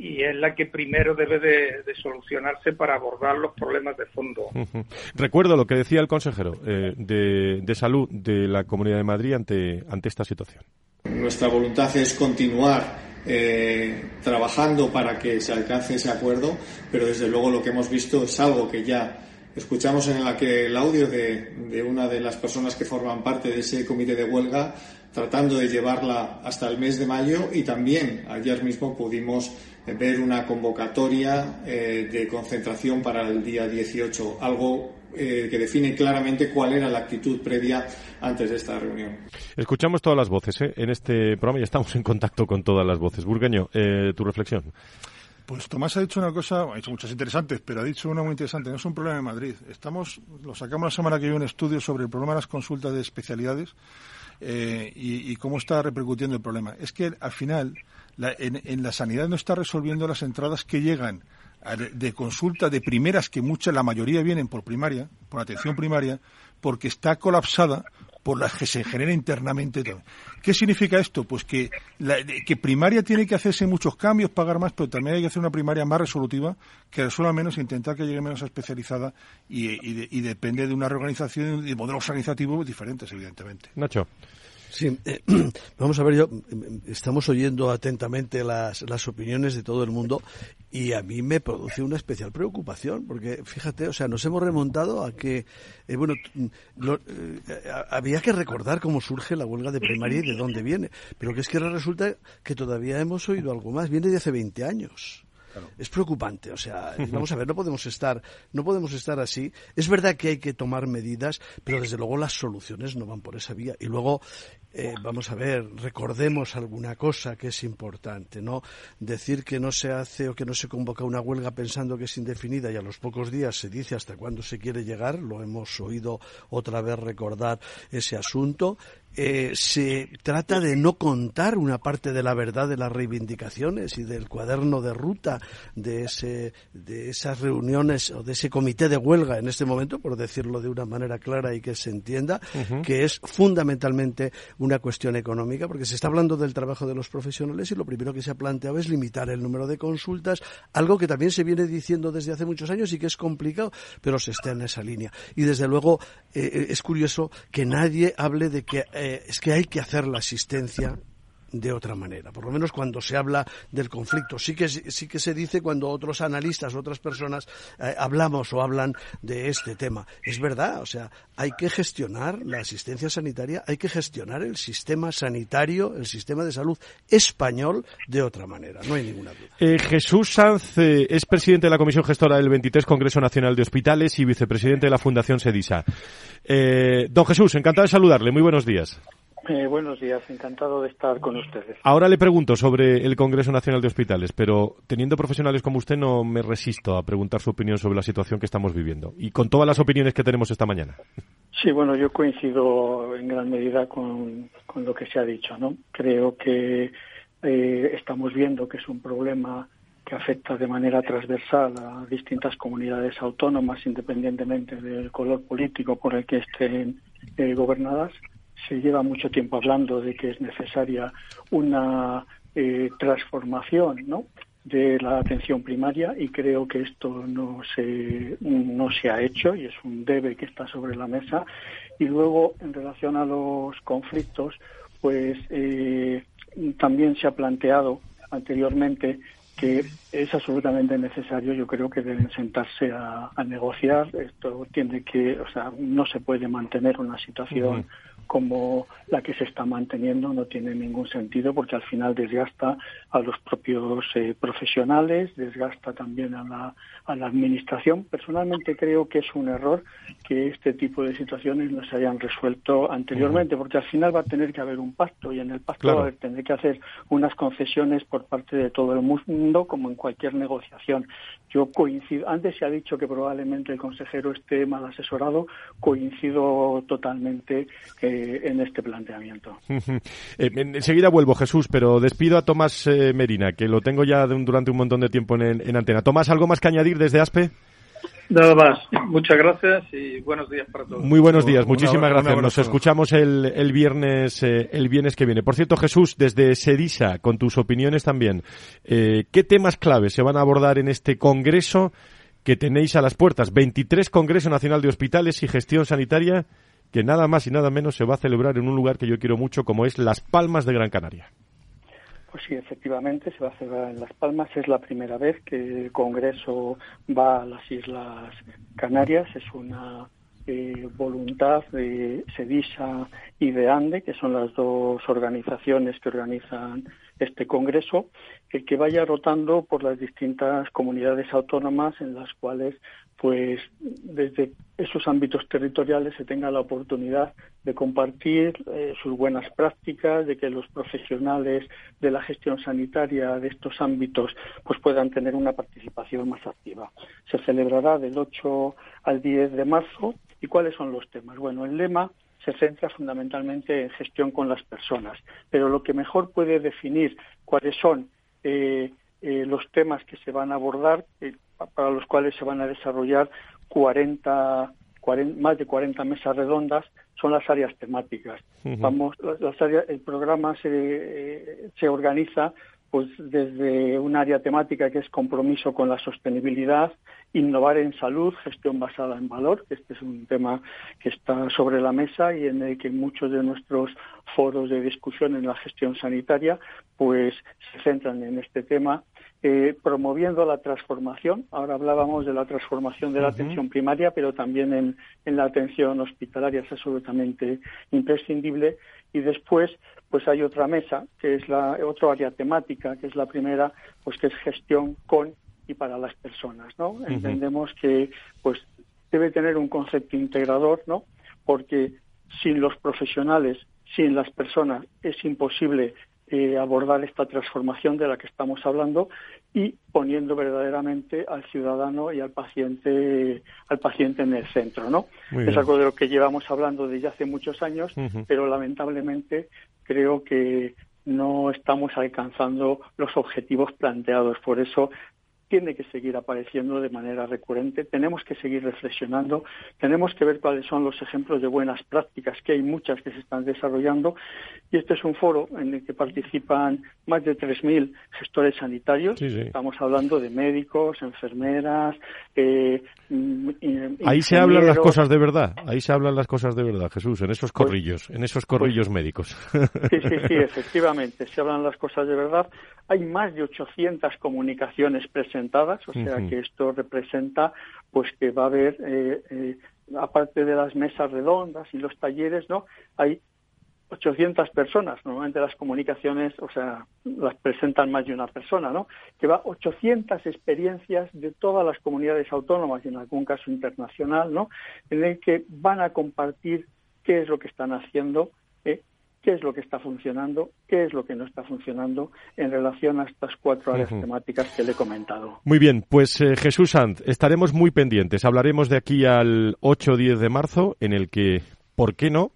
y es la que primero debe de, solucionarse para abordar los problemas de fondo. Recuerdo lo que decía el consejero eh, de, de, salud de la Comunidad de Madrid ante, ante esta situación. Nuestra voluntad es continuar eh, trabajando para que se alcance ese acuerdo, pero desde luego lo que hemos visto es algo que ya Escuchamos en el audio de, una de las personas que forman parte de ese comité de huelga tratando de llevarla hasta el mes de mayo y también ayer mismo pudimos ver una convocatoria eh, de concentración para el día 18, algo eh, que define claramente cuál era la actitud previa antes de esta reunión. Escuchamos todas las voces ¿eh? en este programa y estamos en contacto con todas las voces. Burgueño, tu reflexión. Pues Tomás ha dicho una cosa, ha dicho muchas interesantes, pero ha dicho una muy interesante. No es un problema de Madrid. Estamos, lo sacamos la semana que viene un estudio sobre el problema de las consultas de especialidades eh, y, cómo está repercutiendo el problema. Es que al final en, la sanidad no está resolviendo las entradas que llegan de consulta de primeras, que muchas, la mayoría vienen por primaria, por atención primaria, porque está colapsada por las que se genera internamente. ¿Qué significa esto? Pues que, que primaria tiene que hacerse muchos cambios, pagar más, pero también hay que hacer una primaria más resolutiva, que resuelva menos, intentar que llegue menos especializada y, depende de una reorganización y de modelos organizativos diferentes, evidentemente. Nacho. Sí, vamos a ver, yo estamos oyendo atentamente las, las opiniones de todo el mundo y a mí me produce una especial preocupación porque fíjate, o sea, nos hemos remontado a que, eh, bueno, eh, había que recordar cómo surge la huelga de primaria y de dónde viene, pero que es que resulta que todavía hemos oído algo más, viene de hace 20 años. Es preocupante, o sea, vamos a ver, no podemos estar, no podemos estar así. Es verdad que hay que tomar medidas, pero desde luego las soluciones no van por esa vía. Y luego, eh, vamos a ver, recordemos alguna cosa que es importante, ¿no? Decir que no se hace o que no se convoca una huelga pensando que es indefinida y a los pocos días se dice hasta cuándo se quiere llegar, lo hemos oído otra vez recordar ese asunto. Eh, se trata de no contar una parte de la verdad de las reivindicaciones y del cuaderno de ruta de, ese, de esas reuniones o de ese comité de huelga en este momento, por decirlo de una manera clara y que se entienda, que es fundamentalmente una cuestión económica, porque se está hablando del trabajo de los profesionales y lo primero que se ha planteado es limitar el número de consultas, algo que también se viene diciendo desde hace muchos años y que es complicado, pero se está en esa línea. Y desde luego eh, es curioso que nadie hable de que eh, es que hay que hacer la asistencia de otra manera. Por lo menos cuando se habla del conflicto. Sí que, sí que se dice cuando otros analistas, otras personas eh, hablamos o hablan de este tema. Es verdad, o sea, hay que gestionar la asistencia sanitaria, hay que gestionar el sistema sanitario, el sistema de salud español de otra manera. No hay ninguna duda. Eh, Jesús Sanz eh, es presidente de la Comisión Gestora del 23 Congreso Nacional de Hospitales y vicepresidente de la Fundación SEDISA. don Jesús, encantado de saludarle. Muy buenos días. Eh, buenos días, encantado de estar con ustedes. Ahora le pregunto sobre el Congreso Nacional de Hospitales, pero teniendo profesionales como usted no me resisto a preguntar su opinión sobre la situación que estamos viviendo y con todas las opiniones que tenemos esta mañana. Sí, bueno, yo coincido en gran medida con, lo que se ha dicho, ¿no? Creo que eh, estamos viendo que es un problema que afecta de manera transversal a distintas comunidades autónomas, independientemente del color político por el que estén eh, gobernadas se lleva mucho tiempo hablando de que es necesaria una eh, transformación ¿no? de la atención primaria y creo que esto no se, no se ha hecho y es un debe que está sobre la mesa. Y luego, en relación a los conflictos, pues eh, también se ha planteado anteriormente que es absolutamente necesario, yo creo que deben sentarse a, negociar. Esto tiene que, o sea, no se puede mantener una situación como la que se está manteniendo no tiene ningún sentido porque al final desgasta a los propios eh, profesionales, desgasta también a la, a la administración. Personalmente creo que es un error que este tipo de situaciones no se hayan resuelto anteriormente porque al final va a tener que haber un pacto y en el pacto va a tener que hacer unas concesiones por parte de todo el mundo como en cualquier negociación. Yo coincido, antes se ha dicho que probablemente el consejero esté mal asesorado, coincido totalmente eh, en este planteamiento. Eh, enseguida vuelvo, Jesús, pero despido a Tomás eh, Merina, que lo tengo ya durante un montón de tiempo en antena. Tomás, ¿algo más que añadir desde ASPE? Nada más. Muchas gracias y buenos días para todos. Muy buenos días. Muchísimas gracias. Nos escuchamos el, el viernes eh, el viernes que viene. Por cierto, Jesús, desde Sedisa, con tus opiniones también, eh, ¿qué temas claves se van a abordar en este congreso que tenéis a las puertas? 23 Congreso Nacional de Hospitales y Gestión Sanitaria que nada más y nada menos se va a celebrar en un lugar que yo quiero mucho como es Las Palmas de Gran Canaria. Pues sí, efectivamente, se va a celebrar en Las Palmas. Es la primera vez que el Congreso va a las Islas Canarias. Es una eh, voluntad de SEDISA y de ANDE, que son las dos organizaciones que organizan este Congreso, el que vaya rotando por las distintas comunidades autónomas en las cuales pues desde esos ámbitos territoriales se tenga la oportunidad de compartir eh, sus buenas prácticas, de que los profesionales de la gestión sanitaria de estos ámbitos pues puedan tener una participación más activa. Se celebrará del 8 al 10 de marzo. ¿Y cuáles son los temas? Bueno, el lema se centra fundamentalmente en gestión con las personas, pero lo que mejor puede definir cuáles son eh, eh, los temas que se van a abordar para los cuales se van a desarrollar 40, más de 40 mesas redondas son las áreas temáticas. Vamos, las áreas, el programa se, eh, se organiza pues desde un área temática que es compromiso con la sostenibilidad, innovar en salud, gestión basada en valor, que este es un tema que está sobre la mesa y en el que muchos de nuestros foros de discusión en la gestión sanitaria pues se centran en este tema eh, promoviendo la transformación. Ahora hablábamos de la transformación de la atención primaria, pero también en, en, la atención hospitalaria es absolutamente imprescindible. Y después, pues hay otra mesa, que es la otra área temática, que es la primera, pues que es gestión con y para las personas, ¿no? Entendemos que, pues, debe tener un concepto integrador, ¿no? Porque sin los profesionales, sin las personas, es imposible eh, abordar esta transformación de la que estamos hablando y poniendo verdaderamente al ciudadano y al paciente al paciente en el centro no es algo de lo que llevamos hablando desde hace muchos años pero lamentablemente creo que no estamos alcanzando los objetivos planteados. Por eso tiene que seguir apareciendo de manera recurrente. Tenemos que seguir reflexionando, tenemos que ver cuáles son los ejemplos de buenas prácticas, que hay muchas que se están desarrollando. Y este es un foro en el que participan más de 3.000 gestores sanitarios. Estamos hablando de médicos, enfermeras. Eh, ahí se hablan las cosas de verdad, ahí se hablan las cosas de verdad, Jesús, en esos pues corrillos, en esos corrillos pues médicos. Sí, sí, sí, efectivamente, se hablan las cosas de verdad. Hay más de 800 comunicaciones presentadas, o sea que esto representa pues que va a haber, eh, eh, aparte de las mesas redondas y los talleres, ¿no? Hay 800 personas, normalmente las comunicaciones, o sea, las presentan más de una persona, ¿no? Que va 800 experiencias de todas las comunidades autónomas y en algún caso internacional, ¿no? En el que van a compartir qué es lo que están haciendo, ¿eh? Qué es lo que está funcionando, qué es lo que no está funcionando en relación a estas cuatro áreas temáticas que le he comentado. Muy bien, pues eh, Jesús Sanz, estaremos muy pendientes. Hablaremos de aquí al 8 o 10 de marzo, en el que, ¿por qué no?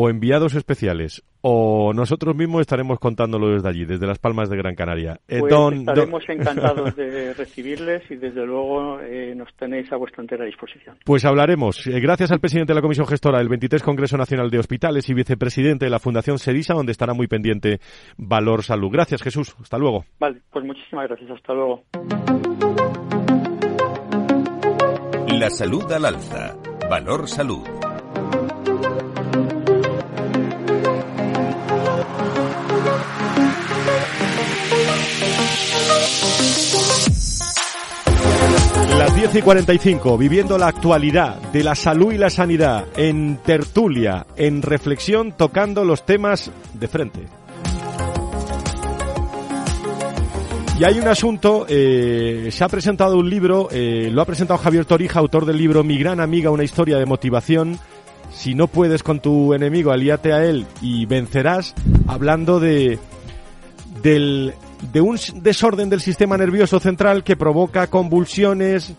O enviados especiales o nosotros mismos estaremos contándolo desde allí, desde Las Palmas de Gran Canaria. Eh, pues estaremos encantados de recibirles y desde luego eh, nos tenéis a vuestra entera disposición. Pues hablaremos. Eh, gracias al presidente de la Comisión Gestora del 23 Congreso Nacional de Hospitales y vicepresidente de la Fundación SEDISA, donde estará muy pendiente Valor Salud. Gracias, Jesús. Hasta luego. Vale, pues muchísimas gracias. Hasta luego. La salud al alza. Valor Salud. Las 10 y 45, viviendo la actualidad de la salud y la sanidad en tertulia, en reflexión, tocando los temas de frente. Y hay un asunto, eh, se ha presentado un libro, eh, lo ha presentado Javier Torija, autor del libro Mi gran amiga, una historia de motivación. Si no puedes con tu enemigo, alíate a él y vencerás, hablando de del de un desorden del sistema nervioso central que provoca convulsiones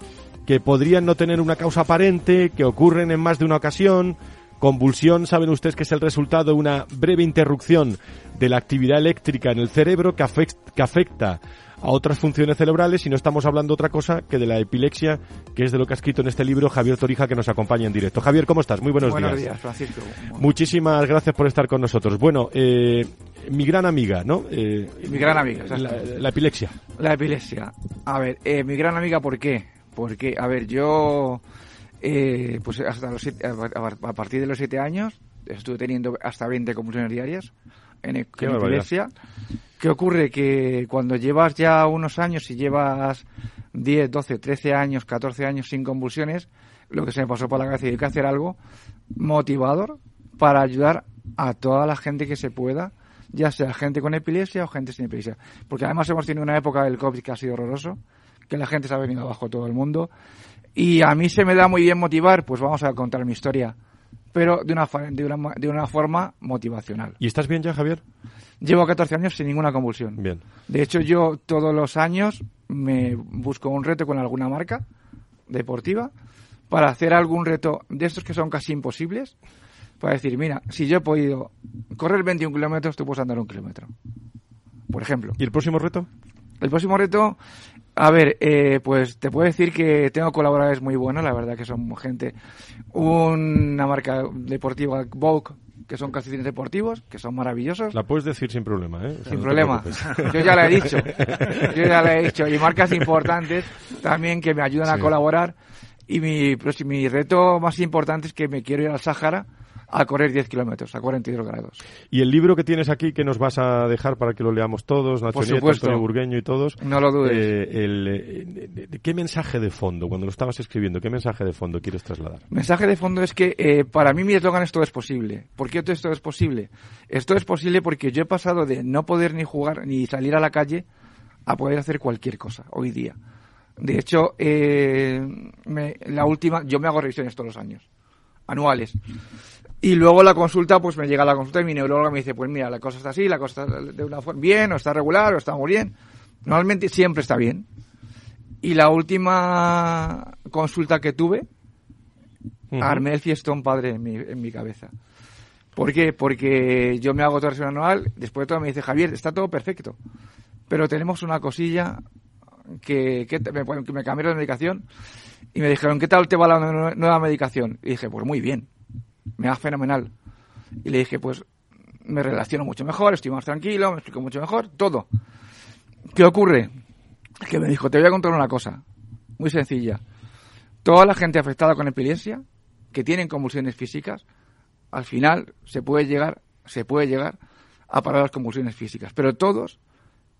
que podrían no tener una causa aparente, que ocurren en más de una ocasión. Convulsión, saben ustedes que es el resultado de una breve interrupción de la actividad eléctrica en el cerebro que, afecta a otras funciones cerebrales y no estamos hablando otra cosa que de la epilepsia, que es de lo que ha escrito en este libro Javier Torija, que nos acompaña en directo. Javier, ¿cómo estás? Muy buenos, buenos días. Francisco. Muchísimas gracias por estar con nosotros. Bueno, eh, mi gran amiga, ¿no? Eh, mi gran amiga, la, epilepsia. La epilepsia. A ver, eh, mi gran amiga, ¿por qué? Porque, a ver, yo, eh, pues hasta los a partir de los siete años, estuve teniendo hasta 20 convulsiones diarias en, en epilepsia. ¿Qué ocurre? Que cuando llevas ya unos años y llevas 10, 12, 13 años, 14 años sin convulsiones, lo que se me pasó por la cabeza y hay que hacer algo motivador para ayudar a toda la gente que se pueda, ya sea gente con epilepsia o gente sin epilepsia. Porque además hemos tenido una época del COVID que ha sido horroroso, que la gente se ha venido abajo todo el mundo. Y a mí se me da muy bien motivar, pues vamos a contar mi historia, pero de una, de una, de una forma motivacional. ¿Y estás bien ya, Javier? Llevo 14 años sin ninguna convulsión. Bien. De hecho, yo todos los años me busco un reto con alguna marca deportiva para hacer algún reto de estos que son casi imposibles. Para decir, mira, si yo he podido correr 21 kilómetros, tú puedes andar un kilómetro. Por ejemplo. ¿Y el próximo reto? El próximo reto, a ver, eh, pues te puedo decir que tengo colaboradores muy buenos, la verdad que son gente. Una marca deportiva, Vogue, que son calcetines deportivos, que son maravillosos. La puedes decir sin problema, ¿eh? sin problema. Yo ya la he dicho. Yo ya la he dicho. Y marcas importantes también que me ayudan a colaborar. Y mi, mi reto más importante es que me quiero ir al Sáhara a correr 10 kilómetros, a 42 grados. ¿Y el libro que tienes aquí que nos vas a dejar para que lo leamos todos, Nacho Por supuesto. Antonio Burgueño y todos? No lo dudes. Eh, el, eh, ¿Qué mensaje de fondo, cuando lo estabas escribiendo, qué mensaje de fondo quieres trasladar? Mensaje de fondo es que eh, para mí mi eslogan es todo es posible. ¿Por qué todo esto es posible? Esto es posible porque yo he pasado de no poder ni jugar ni salir a la calle a poder hacer cualquier cosa hoy día. De hecho, me, la última, yo me hago revisiones todos los años, anuales. Y luego la consulta, pues me llega la consulta y mi neuróloga me dice, pues mira, la cosa está así, la cosa está de una forma bien, o está regular, o está muy bien. Normalmente siempre está bien. Y la última consulta que tuve, armé el fiestón padre en mi, en mi cabeza. ¿Por qué? Porque yo me hago otra revisión anual, después de todo me dice, Javier, está todo perfecto, pero tenemos una cosilla que, que, me, que me cambiaron de medicación y me dijeron, ¿qué tal te va la nueva medicación? Y dije, pues muy bien me va fenomenal. Y le dije, pues me relaciono mucho mejor, estoy más tranquilo, me explico mucho mejor, todo. ¿Qué ocurre? Que me dijo, te voy a contar una cosa, muy sencilla. Toda la gente afectada con epilepsia, que tienen convulsiones físicas, al final se puede llegar, se puede llegar a parar las convulsiones físicas, pero todos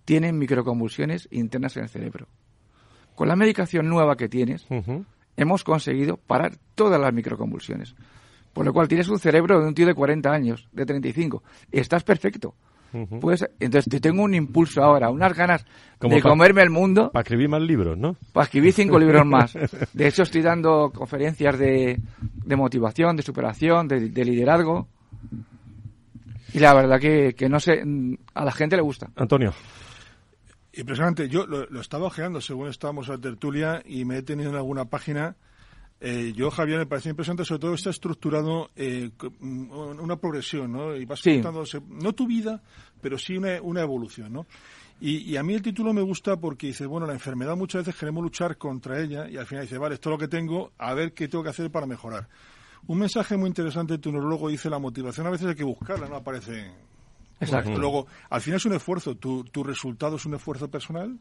tienen microconvulsiones internas en el cerebro. Con la medicación nueva que tienes, hemos conseguido parar todas las microconvulsiones. Por lo cual tienes un cerebro de un tío de 40 años, de 35. Estás perfecto. pues, entonces te tengo un impulso ahora, unas ganas de comerme el mundo. Para escribir más libros, ¿no? Para escribir cinco libros más. De hecho, estoy dando conferencias de, de motivación, de superación, de, liderazgo. Y la verdad que, que no sé, a la gente le gusta. Antonio. Impresionante. Yo lo, lo estaba ojeando según estábamos a tertulia y me he tenido en alguna página. Eh, yo, Javier, me parece impresionante, sobre todo está estructurado eh, con una progresión, ¿no? Y vas Sí. contándose, no tu vida, pero sí una, una evolución, ¿no? Y, y a mí el título me gusta porque dice, bueno, la enfermedad muchas veces queremos luchar contra ella y al final dice, vale, esto es lo que tengo, a ver qué tengo que hacer para mejorar. Un mensaje muy interesante de tu neurólogo dice, la motivación a veces hay que buscarla, no aparece Exacto. Luego, al final es un esfuerzo. Tu, tu resultado es un esfuerzo personal,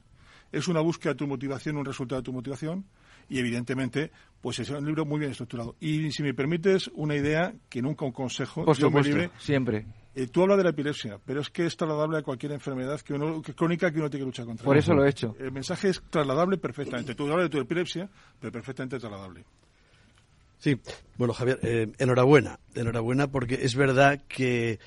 es una búsqueda de tu motivación, un resultado de tu motivación, y evidentemente, pues es un libro muy bien estructurado. Y si me permites una idea que nunca un consejo, Por supuesto, libre, siempre. eh, tú hablas de la epilepsia, pero es que es trasladable a cualquier enfermedad que uno, que crónica que uno tiene que luchar contra. Por eso lo he hecho. El mensaje es trasladable perfectamente. Tú hablas de tu epilepsia, pero perfectamente trasladable. Sí, bueno, Javier, eh, enhorabuena, enhorabuena porque es verdad que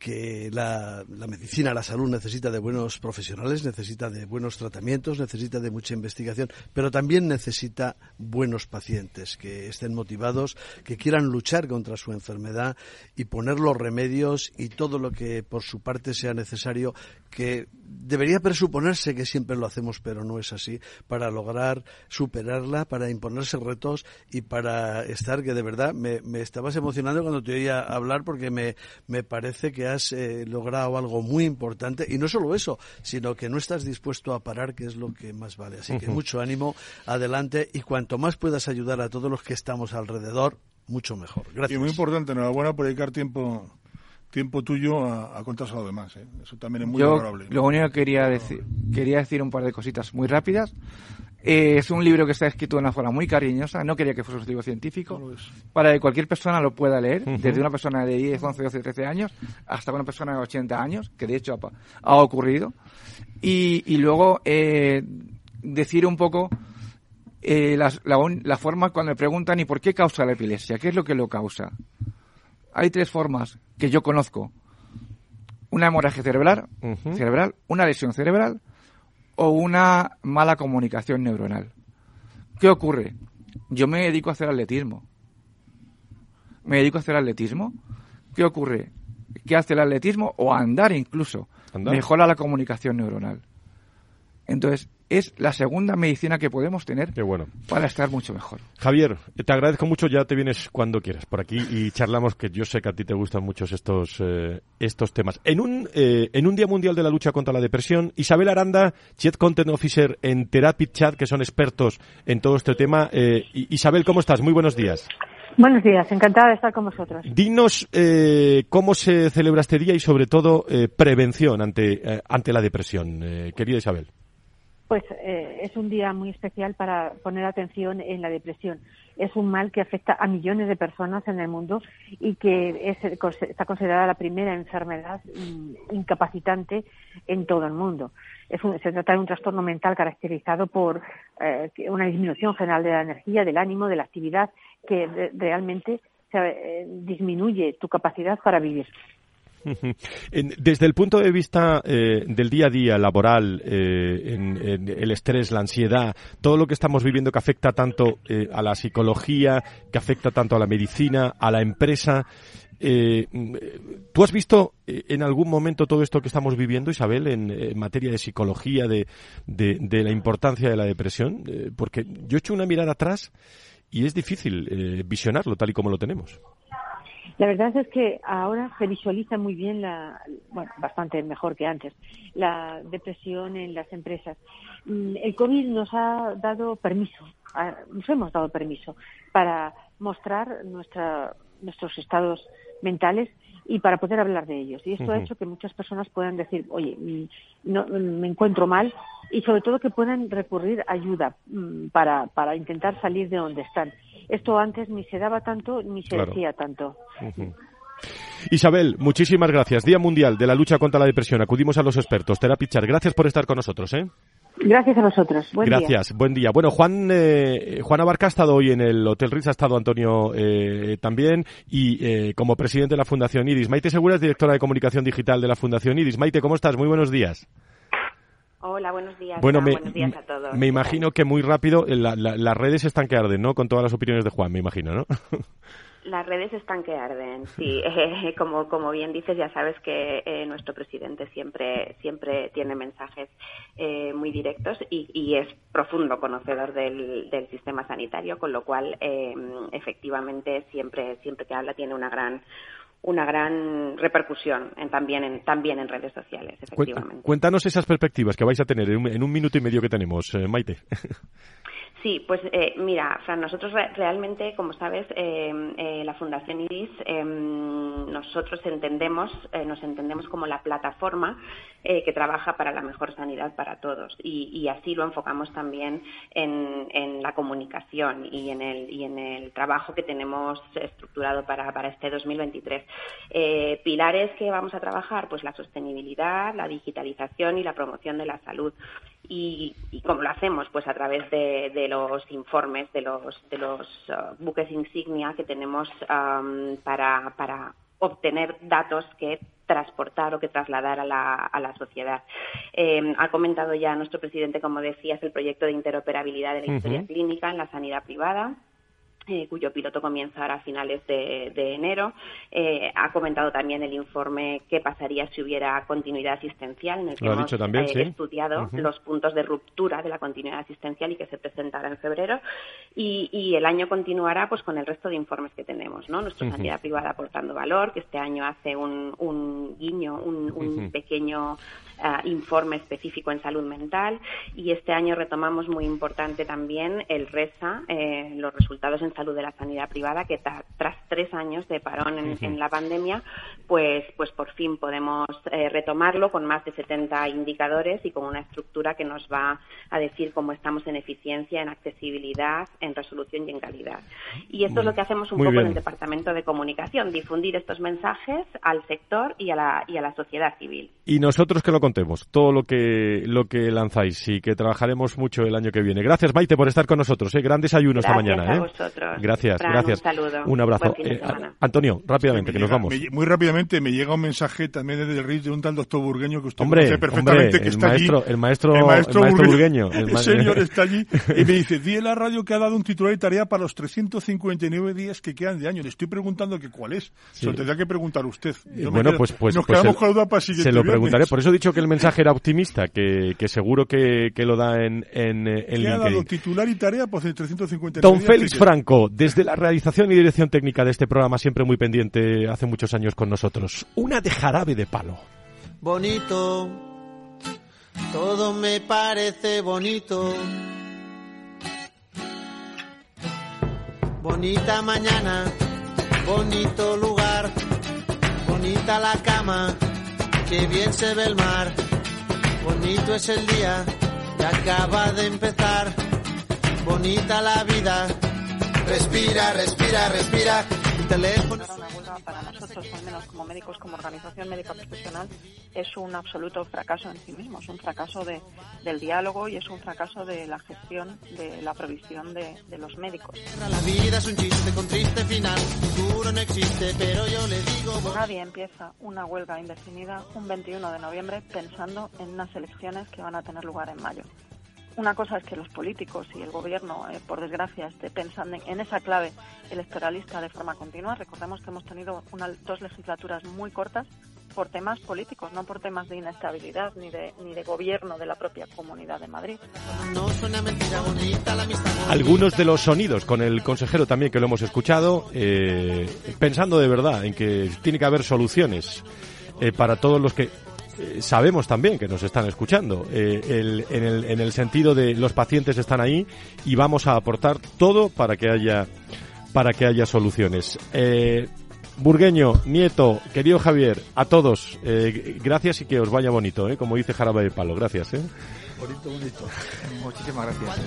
que la, medicina, la salud necesita de buenos profesionales, necesita de buenos tratamientos, necesita de mucha investigación, pero también necesita buenos pacientes que estén motivados, que quieran luchar contra su enfermedad y poner los remedios y todo lo que por su parte sea necesario, que debería presuponerse que siempre lo hacemos, pero no es así, para lograr superarla, para imponerse retos y para estar que de verdad me, me estabas emocionando cuando te oía hablar porque me, me parece que has eh, logrado algo muy importante y no solo eso, sino que no estás dispuesto a parar, que es lo que más vale. Así que mucho ánimo, adelante y cuanto más puedas ayudar a todos los que estamos alrededor, mucho mejor. Gracias. Y muy importante, enhorabuena por dedicar tiempo tiempo tuyo a, a contarse a los demás. ¿eh? Eso también es muy Yo valorable. lo único que quería decir, quería decir un par de cositas muy rápidas. Eh, es un libro que está escrito de una forma muy cariñosa, no quería que fuese un libro científico, para que cualquier persona lo pueda leer, Ujú. desde una persona de 10, 11, 12, 13 años hasta una persona de 80 años, que de hecho ha, ha ocurrido. Y, y luego eh, decir un poco eh, las- la, un- la forma cuando me preguntan ¿y por qué causa la epilepsia? ¿Qué es lo que lo causa? Hay tres formas que yo conozco. Una hemorragia cerebral, cerebral, una lesión cerebral o una mala comunicación neuronal. ¿Qué ocurre? Yo me dedico a hacer atletismo. Me dedico a hacer atletismo. ¿Qué ocurre? ¿Qué hace el atletismo? O andar incluso. Andar. Mejora la comunicación neuronal. Entonces, es la segunda medicina que podemos tener para estar mucho mejor. Javier, te agradezco mucho, ya te vienes cuando quieras por aquí y charlamos, que yo sé que a ti te gustan mucho estos, eh, estos temas. En un, eh, en un Día Mundial de la Lucha contra la Depresión, Isabel Aranda, Chief Content Officer en Therapy Chat, que son expertos en todo este tema. Eh, Isabel, ¿cómo estás? Muy buenos días. Buenos días, encantada de estar con vosotros. Dinos eh, cómo se celebra este día y sobre todo eh, prevención ante, eh, ante la depresión, eh, querida Isabel. Pues eh, es un día muy especial para poner atención en la depresión. Es un mal que afecta a millones de personas en el mundo y que es, está considerada la primera enfermedad mm, incapacitante en todo el mundo. Es un- se trata de un trastorno mental caracterizado por eh, una disminución general de la energía, del ánimo, de la actividad, que re- realmente eh, disminuye tu capacidad para vivir. Desde el punto de vista eh, del día a día laboral, eh, en, el estrés, la ansiedad, todo lo que estamos viviendo que afecta tanto eh, a la psicología, que afecta tanto a la medicina, a la empresa. mm, ¿Tú has visto en algún momento todo esto que estamos viviendo, Isabel, en, materia de psicología, de, de- la importancia de la depresión? Porque yo he hecho una mirada atrás y es difícil visionarlo tal y como lo tenemos. La verdad es que ahora se visualiza muy bien la, bueno, bastante mejor que antes, la depresión en las empresas. Mm, El COVID nos ha dado permiso, a- nos hemos dado permiso para mostrar nuestra, nuestros estados mentales y para poder hablar de ellos. Y esto ha hecho que muchas personas puedan decir, oye, no, me encuentro mal y sobre todo que puedan recurrir a ayuda mm, para, para intentar salir de donde están. Esto antes ni se daba tanto ni se Claro. decía tanto. Isabel, muchísimas gracias. Día Mundial de la Lucha contra la Depresión. Acudimos a los expertos. Therapy Chat. Gracias por estar con nosotros. ¿eh? Gracias a vosotros. Buen día. Gracias, buen día. Bueno, Juan, eh, Juan Abarca ha estado hoy en el Hotel Ritz, ha estado Antonio eh, también, y eh, como presidente de la Fundación IDIS. Maite Segura es directora de comunicación digital de la Fundación IDIS. Maite, ¿cómo estás? Muy buenos días. Hola, buenos días. Bueno, me, buenos días a todos. me imagino que muy rápido eh, la- la- las redes están que arden, ¿no? Con todas las opiniones de Juan, me imagino, ¿no? Las redes están que arden, sí. Eh, como, como bien dices, ya sabes que eh, nuestro presidente siempre, siempre tiene mensajes eh, muy directos y, y, es profundo conocedor del, del sistema sanitario, con lo cual, efectivamente, siempre, siempre que habla tiene una gran una gran repercusión en, también, en, también en redes sociales, efectivamente. Cuéntanos esas perspectivas que vais a tener en un, en un minuto y medio que tenemos, Maite. Sí, pues eh, mira, Fran, nosotros realmente, como sabes, eh, eh, la Fundación IRIS, em, nosotros entendemos, nos entendemos como la plataforma que trabaja para la mejor sanidad para todos y, así lo enfocamos también en, la comunicación y en el, y en el trabajo que tenemos estructurado para, para este 2023. pilares que vamos a trabajar, pues la sostenibilidad, la digitalización y la promoción de la salud y, y cómo lo hacemos pues a través de, de los informes de los de los uh, buques insignia que tenemos um, para, para obtener datos que transportar o que trasladar a la, a la sociedad. Eh, ha comentado ya nuestro presidente, como decías, el proyecto de interoperabilidad de la historia clínica en la sanidad privada. Eh, cuyo piloto comienza a finales de, enero. Eh, ha comentado también el informe qué pasaría si hubiera continuidad asistencial, en el que hemos eh, estudiado los puntos de ruptura de la continuidad asistencial y que se presentará en febrero. Y, el año continuará pues con el resto de informes que tenemos. ¿no? Nuestra sanidad privada aportando valor, que este año hace un, guiño, un, pequeño informe específico en salud mental. Y este año retomamos muy importante también el RESA, los resultados en salud de la sanidad privada, que tras tres años de parón en, la pandemia, pues, pues por fin podemos eh, retomarlo con más de 70 indicadores y con una estructura que nos va a decir cómo estamos en eficiencia, en accesibilidad, en resolución y en calidad. Y esto es lo que hacemos un poco en el Departamento de Comunicación, difundir estos mensajes al sector y a la, y a la sociedad civil. Y nosotros que lo contemos, todo lo que, lo que lanzáis y que trabajaremos mucho el año que viene. Gracias, Maite, por estar con nosotros. ¿eh? Gran desayuno esta mañana. ¿eh? Gracias, gracias. Un saludo. Un abrazo. Eh, Antonio, rápidamente, que nos vamos. muy rápidamente me llega un mensaje también desde el RIS de un tal doctor Burgueño que usted hombre, conoce perfectamente, que está maestro, allí. El maestro, el maestro, Burgueño. El, señor está allí y me dice, di en la radio que ha dado un titular de tarea para los 359 días que quedan de año. Le estoy preguntando que cuál es. Se lo tendría que preguntar usted. bueno, pues, pues, nos pues quedamos con la duda para Se lo preguntaré. Por eso he dicho que el mensaje era optimista, que, que seguro que, que lo da en, en, en ¿Qué ha dado titular y tarea? Pues de 359 Don Félix Franco, desde la realización y dirección técnica de este programa, siempre muy pendiente hace muchos años con nosotros. Una de jarabe de palo. Bonito, todo me parece bonito. Bonita mañana, bonito lugar, bonita la cama, que bien se ve el mar. Bonito es el día que acaba de empezar, bonita la vida Respira, respira, respira. Teléfono. Una huelga para nosotros, al menos como médicos, como organización médica profesional, es un absoluto fracaso en sí mismo. Es un fracaso de, del diálogo y es un fracaso de la gestión de la provisión de, de los médicos. La vida es un chiste con triste final. Futuro no existe, pero yo le digo. Nadie empieza una huelga indefinida un 21 de noviembre pensando en unas elecciones que van a tener lugar en mayo. Una cosa es que los políticos y el gobierno, eh, por desgracia, esté pensando en, esa clave electoralista de forma continua. Recordemos que hemos tenido dos legislaturas muy cortas por temas políticos, no por temas de inestabilidad ni de, ni de gobierno de la propia Comunidad de Madrid. Algunos de los sonidos con el consejero también que lo hemos escuchado, eh, pensando de verdad en que tiene que haber soluciones eh, para todos los que eh, sabemos también que nos están escuchando, eh, en, el, en el sentido de los pacientes están ahí y vamos a aportar todo para que haya, para que haya soluciones. Eh, Burgueño, Nieto, querido Javier, a todos, gracias y que os vaya bonito, como dice Jarabe de Palo. Gracias. Bonito, bonito. Muchísimas gracias.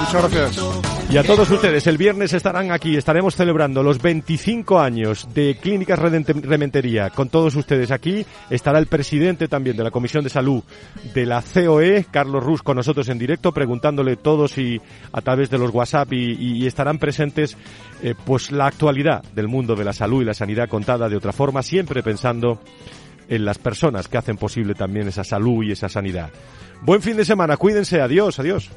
Muchas gracias. Y a todos ustedes, el viernes estarán aquí, estaremos celebrando los 25 años de Clínicas Rementería. Con todos ustedes aquí estará el presidente también de la Comisión de Salud de la COE, Carlos Rus, con nosotros en directo, preguntándole todos y a través de los WhatsApp y, estarán presentes eh, pues la actualidad del mundo de la salud y la sanidad contada de otra forma, siempre pensando en las personas que hacen posible también esa salud y esa sanidad. Buen fin de semana, cuídense, adiós, adiós.